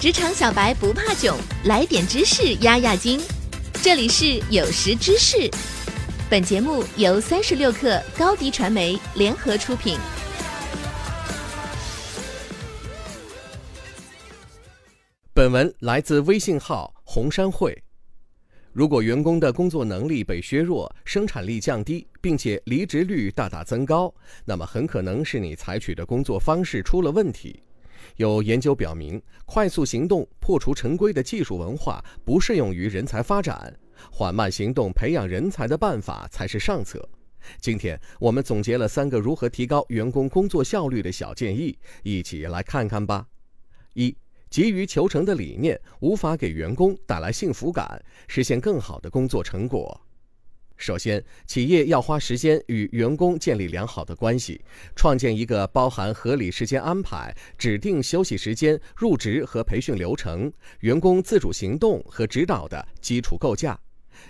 职场小白不怕囧，来点知识压压惊。这里是有识知识，本节目由三十六克高低传媒联合出品。本文来自微信号红山会。如果员工的工作能力被削弱，生产力降低，并且离职率大大增高，那么很可能是你采取的工作方式出了问题。有研究表明，快速行动、破除陈规的技术文化不适用于人才发展，缓慢行动、培养人才的办法才是上策。今天我们总结了三个如何提高员工工作效率的小建议，一起来看看吧。一、急于求成的理念无法给员工带来幸福感，实现更好的工作成果。首先，企业要花时间与员工建立良好的关系，创建一个包含合理时间安排、指定休息时间、入职和培训流程、员工自主行动和指导的基础构架。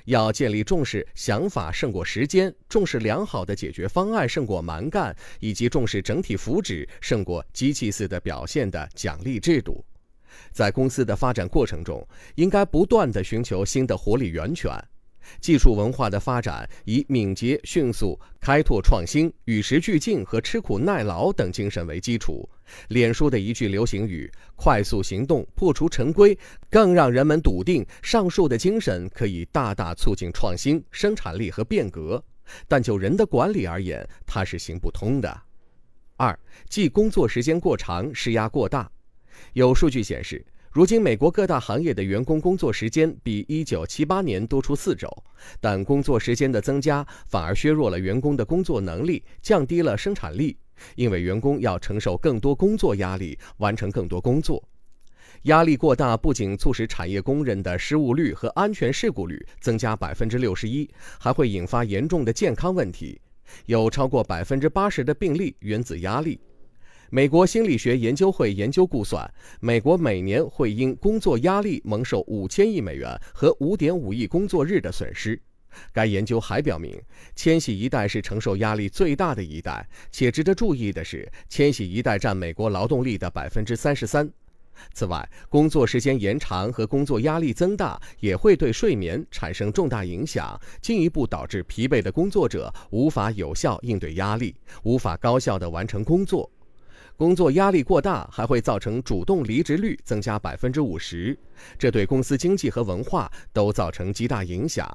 要建立重视想法胜过时间、重视良好的解决方案胜过蛮干，以及重视整体福祉胜过机器似的表现的奖励制度。在公司的发展过程中，应该不断地寻求新的活力源泉。技术文化的发展以敏捷、迅速、开拓创新、与时俱进和吃苦耐劳等精神为基础。脸书的一句流行语“快速行动，破除陈规”，更让人们笃定上述的精神可以大大促进创新、生产力和变革。但就人的管理而言，它是行不通的。二，即工作时间过长，施压过大。有数据显示。如今，美国各大行业的员工工作时间比1978年多出四周，但工作时间的增加反而削弱了员工的工作能力，降低了生产力，因为员工要承受更多工作压力，完成更多工作。压力过大不仅促使产业工人的失误率和安全事故率增加百分之六十一，还会引发严重的健康问题，有超过百分之八十的病例源自压力。美国心理学研究会研究估算，美国每年会因工作压力蒙受五千亿美元和五点五亿工作日的损失。该研究还表明，千禧一代是承受压力最大的一代，且值得注意的是，千禧一代占美国劳动力的百分之三十三。此外，工作时间延长和工作压力增大也会对睡眠产生重大影响，进一步导致疲惫的工作者无法有效应对压力，无法高效地完成工作。工作压力过大，还会造成主动离职率增加百分之五十，这对公司经济和文化都造成极大影响。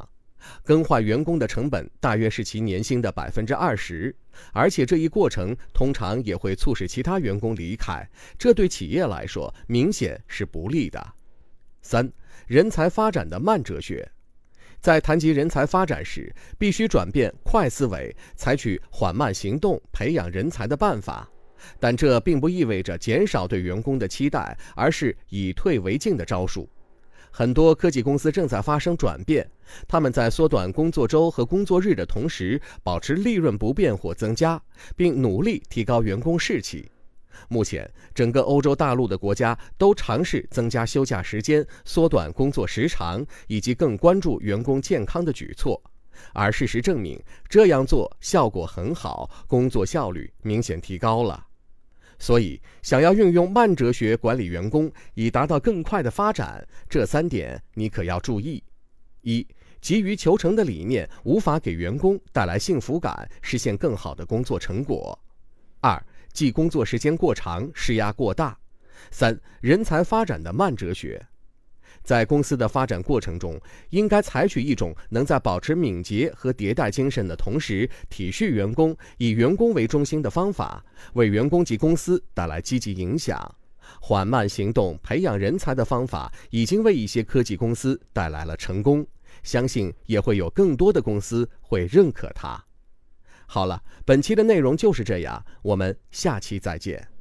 更换员工的成本大约是其年薪的百分之二十，而且这一过程通常也会促使其他员工离开，这对企业来说明显是不利的。三、人才发展的慢哲学，在谈及人才发展时，必须转变快思维，采取缓慢行动培养人才的办法。但这并不意味着减少对员工的期待，而是以退为进的招数。很多科技公司正在发生转变，他们在缩短工作周和工作日的同时，保持利润不变或增加，并努力提高员工士气。目前，整个欧洲大陆的国家都尝试增加休假时间、缩短工作时长以及更关注员工健康的举措。而事实证明，这样做效果很好，工作效率明显提高了。所以，想要运用慢哲学管理员工，以达到更快的发展，这三点你可要注意：一、急于求成的理念无法给员工带来幸福感，实现更好的工作成果；二、即工作时间过长，施压过大；三、人才发展的慢哲学。在公司的发展过程中，应该采取一种能在保持敏捷和迭代精神的同时，体恤员工、以员工为中心的方法，为员工及公司带来积极影响。缓慢行动培养人才的方法，已经为一些科技公司带来了成功，相信也会有更多的公司会认可它。好了，本期的内容就是这样，我们下期再见。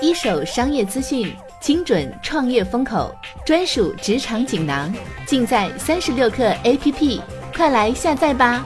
一手商业资讯，精准创业风口，专属职场锦囊，尽在三十六课 APP，快来下载吧。